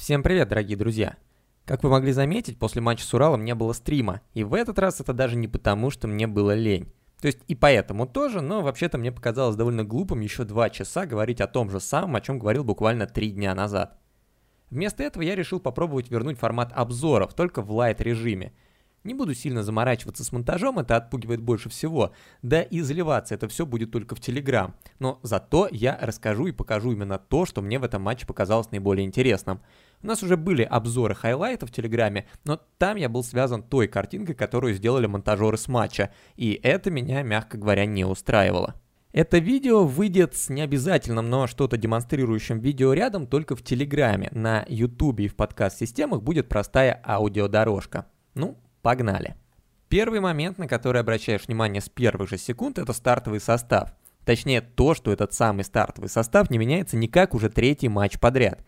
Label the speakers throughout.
Speaker 1: Всем привет, дорогие друзья! Как вы могли заметить, после матча с Уралом не было стрима, и в этот раз это даже не потому, что мне было лень. То есть и поэтому тоже, но вообще-то мне показалось довольно глупым еще два часа говорить о том же самом, о чем говорил буквально три дня назад. Вместо этого я решил попробовать вернуть формат обзоров, только в лайт режиме. Не буду сильно заморачиваться с монтажом, это отпугивает больше всего. Да и заливаться это все будет только в Телеграм. Но зато я расскажу и покажу именно то, что мне в этом матче показалось наиболее интересным. У нас уже были обзоры хайлайтов в Телеграме, но там я был связан той картинкой, которую сделали монтажеры с матча. И это меня, мягко говоря, не устраивало. Это видео выйдет с необязательным, но что-то демонстрирующим видео рядом только в Телеграме. На Ютубе и в подкаст-системах будет простая аудиодорожка. Ну, Погнали. Первый момент, на который обращаешь внимание с первых же секунд, это стартовый состав. Точнее, то, что этот самый стартовый состав не меняется никак уже третий матч подряд.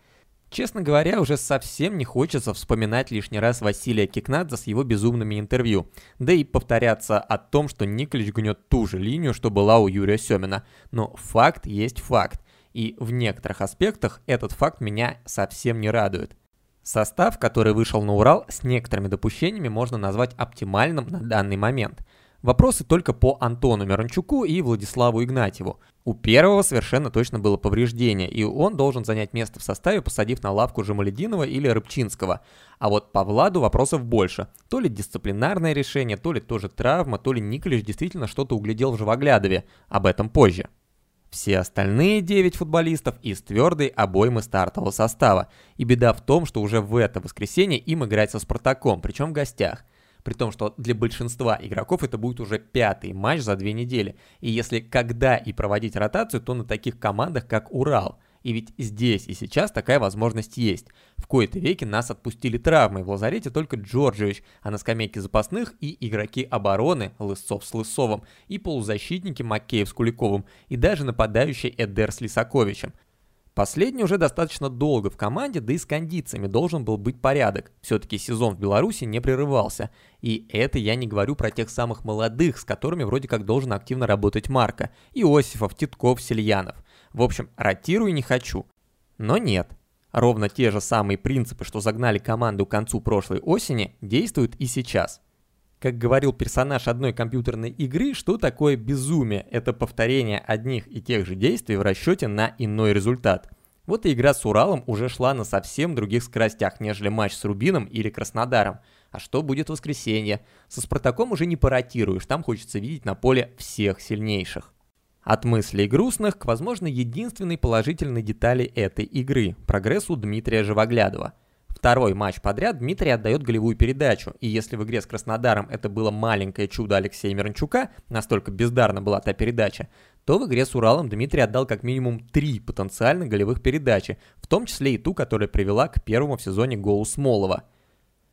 Speaker 1: Честно говоря, уже совсем не хочется вспоминать лишний раз Василия Кикнадзе с его безумными интервью, да и повторяться о том, что Николич гнет ту же линию, что была у Юрия Семина. Но факт есть факт, и в некоторых аспектах этот факт меня совсем не радует. Состав, который вышел на Урал, с некоторыми допущениями можно назвать оптимальным на данный момент. Вопросы только по Антону Миранчуку и Владиславу Игнатьеву. У первого совершенно точно было повреждение, и он должен занять место в составе, посадив на лавку Жамалединова или Рыбчинского. А вот по Владу вопросов больше. То ли дисциплинарное решение, то ли тоже травма, то ли Николич действительно что-то углядел в Живоглядове. Об этом позже. Все остальные 9 футболистов из твердой обоймы стартового состава. И беда в том, что уже в это воскресенье им играть со Спартаком, причем в гостях. При том, что для большинства игроков это будет уже пятый матч за две недели. И если когда и проводить ротацию, то на таких командах, как Урал – и ведь здесь и сейчас такая возможность есть. В кои-то веки нас отпустили травмой, в лазарете только Джорджевич, а на скамейке запасных и игроки обороны Лысцов с Лысовым, и полузащитники Макеев с Куликовым, и даже нападающий Эдер с Лисаковичем. Последний уже достаточно долго в команде, да и с кондициями должен был быть порядок. Все-таки сезон в Беларуси не прерывался. И это я не говорю про тех самых молодых, с которыми вроде как должен активно работать Марка. Иосифов, Титков, Сельянов. В общем, ротирую не хочу. Но нет. Ровно те же самые принципы, что загнали команду к концу прошлой осени, действуют и сейчас. Как говорил персонаж одной компьютерной игры, что такое безумие? Это повторение одних и тех же действий в расчете на иной результат. Вот и игра с Уралом уже шла на совсем других скоростях, нежели матч с Рубином или Краснодаром. А что будет в воскресенье? Со Спартаком уже не поротируешь, там хочется видеть на поле всех сильнейших. От мыслей грустных к, возможно, единственной положительной детали этой игры – прогрессу Дмитрия Живоглядова. Второй матч подряд Дмитрий отдает голевую передачу, и если в игре с Краснодаром это было маленькое чудо Алексея Миранчука, настолько бездарна была та передача, то в игре с Уралом Дмитрий отдал как минимум три потенциальных голевых передачи, в том числе и ту, которая привела к первому в сезоне голу Смолова.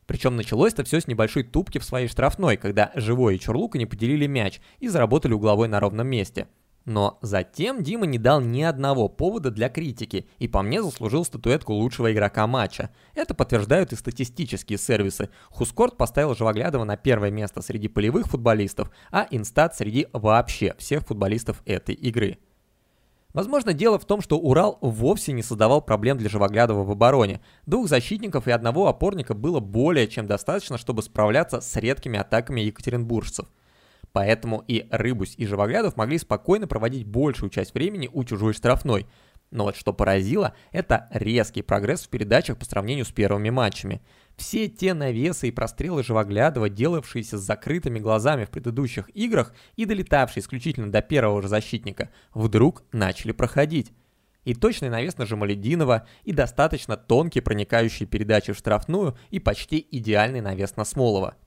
Speaker 1: Причем началось это все с небольшой тупки в своей штрафной, когда Живой и Чурлука не поделили мяч и заработали угловой на ровном месте – но затем Дима не дал ни одного повода для критики и по мне заслужил статуэтку лучшего игрока матча. Это подтверждают и статистические сервисы. Хускорт поставил Живоглядова на первое место среди полевых футболистов, а Инстат среди вообще всех футболистов этой игры. Возможно, дело в том, что Урал вовсе не создавал проблем для Живоглядова в обороне. Двух защитников и одного опорника было более чем достаточно, чтобы справляться с редкими атаками екатеринбуржцев – Поэтому и Рыбусь, и Живоглядов могли спокойно проводить большую часть времени у чужой штрафной. Но вот что поразило, это резкий прогресс в передачах по сравнению с первыми матчами. Все те навесы и прострелы Живоглядова, делавшиеся с закрытыми глазами в предыдущих играх и долетавшие исключительно до первого же защитника, вдруг начали проходить. И точный навес на Жамалединова, и достаточно тонкие проникающие передачи в штрафную, и почти идеальный навес на Смолова –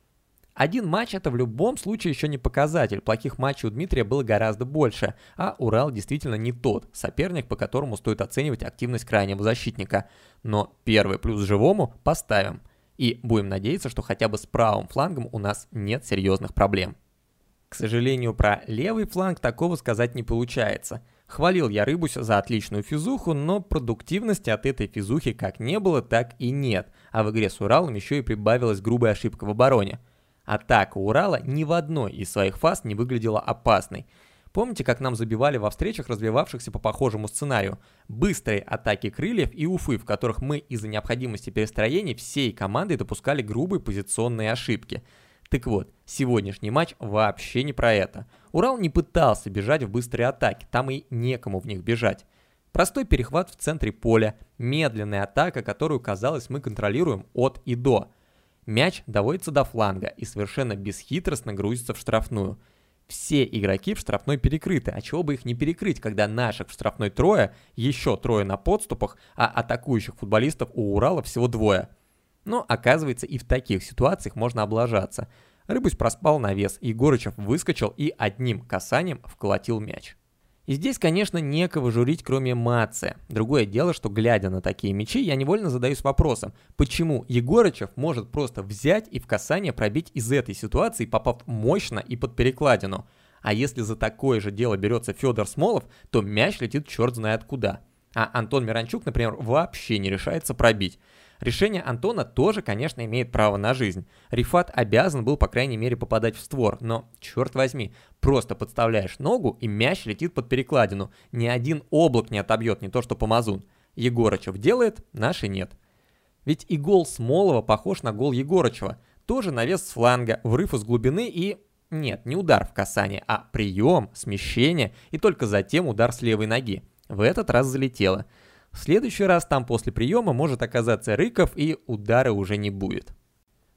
Speaker 1: один матч это в любом случае еще не показатель. Плохих матчей у Дмитрия было гораздо больше, а Урал действительно не тот соперник, по которому стоит оценивать активность крайнего защитника. Но первый плюс живому поставим. И будем надеяться, что хотя бы с правым флангом у нас нет серьезных проблем. К сожалению, про левый фланг такого сказать не получается. Хвалил я Рыбуся за отличную физуху, но продуктивности от этой физухи как не было, так и нет. А в игре с Уралом еще и прибавилась грубая ошибка в обороне – Атака Урала ни в одной из своих фаз не выглядела опасной. Помните, как нам забивали во встречах, развивавшихся по похожему сценарию? Быстрые атаки крыльев и Уфы, в которых мы из-за необходимости перестроений всей командой допускали грубые позиционные ошибки. Так вот, сегодняшний матч вообще не про это. Урал не пытался бежать в быстрые атаки, там и некому в них бежать. Простой перехват в центре поля, медленная атака, которую, казалось, мы контролируем от и до. Мяч доводится до фланга и совершенно бесхитростно грузится в штрафную – все игроки в штрафной перекрыты, а чего бы их не перекрыть, когда наших в штрафной трое, еще трое на подступах, а атакующих футболистов у Урала всего двое. Но оказывается и в таких ситуациях можно облажаться. Рыбусь проспал навес, Егорычев выскочил и одним касанием вколотил мяч. И здесь, конечно, некого журить, кроме Маце. Другое дело, что глядя на такие мячи, я невольно задаюсь вопросом, почему Егорычев может просто взять и в касание пробить из этой ситуации, попав мощно и под перекладину. А если за такое же дело берется Федор Смолов, то мяч летит черт знает куда. А Антон Миранчук, например, вообще не решается пробить. Решение Антона тоже, конечно, имеет право на жизнь. Рифат обязан был, по крайней мере, попадать в створ, но, черт возьми, просто подставляешь ногу, и мяч летит под перекладину. Ни один облак не отобьет, не то что Помазун. Егорычев делает, наши нет. Ведь и гол Смолова похож на гол Егорычева. Тоже навес с фланга, врыв из глубины и... Нет, не удар в касание, а прием, смещение и только затем удар с левой ноги. В этот раз залетело. В следующий раз там после приема может оказаться Рыков и удара уже не будет.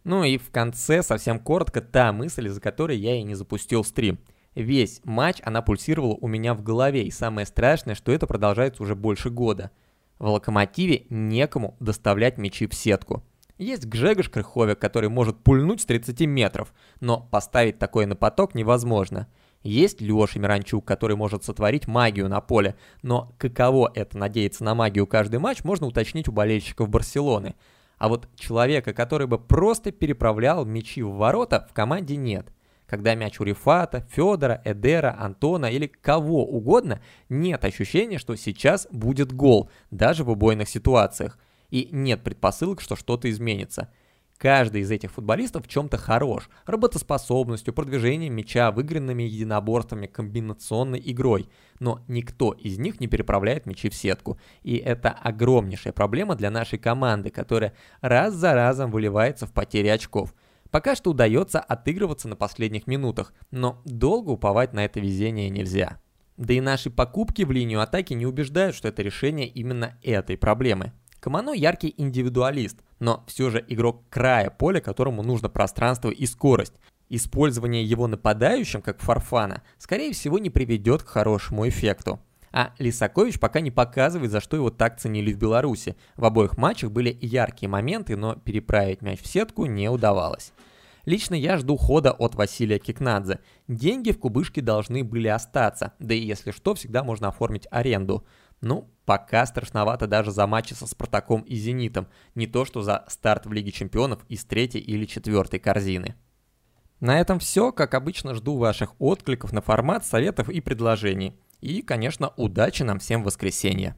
Speaker 1: Ну и в конце совсем коротко та мысль, из-за которой я и не запустил стрим. Весь матч она пульсировала у меня в голове, и самое страшное, что это продолжается уже больше года. В Локомотиве некому доставлять мячи в сетку. Есть Гжегош Крыховик, который может пульнуть с 30 метров, но поставить такое на поток невозможно. Есть Леша Миранчук, который может сотворить магию на поле, но каково это надеяться на магию каждый матч, можно уточнить у болельщиков Барселоны. А вот человека, который бы просто переправлял мячи в ворота, в команде нет. Когда мяч у Рифата, Федора, Эдера, Антона или кого угодно, нет ощущения, что сейчас будет гол, даже в убойных ситуациях. И нет предпосылок, что что-то изменится. Каждый из этих футболистов в чем-то хорош. Работоспособностью, продвижением мяча, выигранными единоборствами, комбинационной игрой. Но никто из них не переправляет мячи в сетку. И это огромнейшая проблема для нашей команды, которая раз за разом выливается в потери очков. Пока что удается отыгрываться на последних минутах, но долго уповать на это везение нельзя. Да и наши покупки в линию атаки не убеждают, что это решение именно этой проблемы. Камано яркий индивидуалист, но все же игрок края поля, которому нужно пространство и скорость. Использование его нападающим, как Фарфана, скорее всего не приведет к хорошему эффекту. А Лисакович пока не показывает, за что его так ценили в Беларуси. В обоих матчах были яркие моменты, но переправить мяч в сетку не удавалось. Лично я жду хода от Василия Кикнадзе. Деньги в кубышке должны были остаться, да и если что, всегда можно оформить аренду. Ну, пока страшновато даже за матчи со Спартаком и Зенитом, не то что за старт в Лиге Чемпионов из третьей или четвертой корзины. На этом все. Как обычно, жду ваших откликов на формат, советов и предложений. И, конечно, удачи нам всем в воскресенье.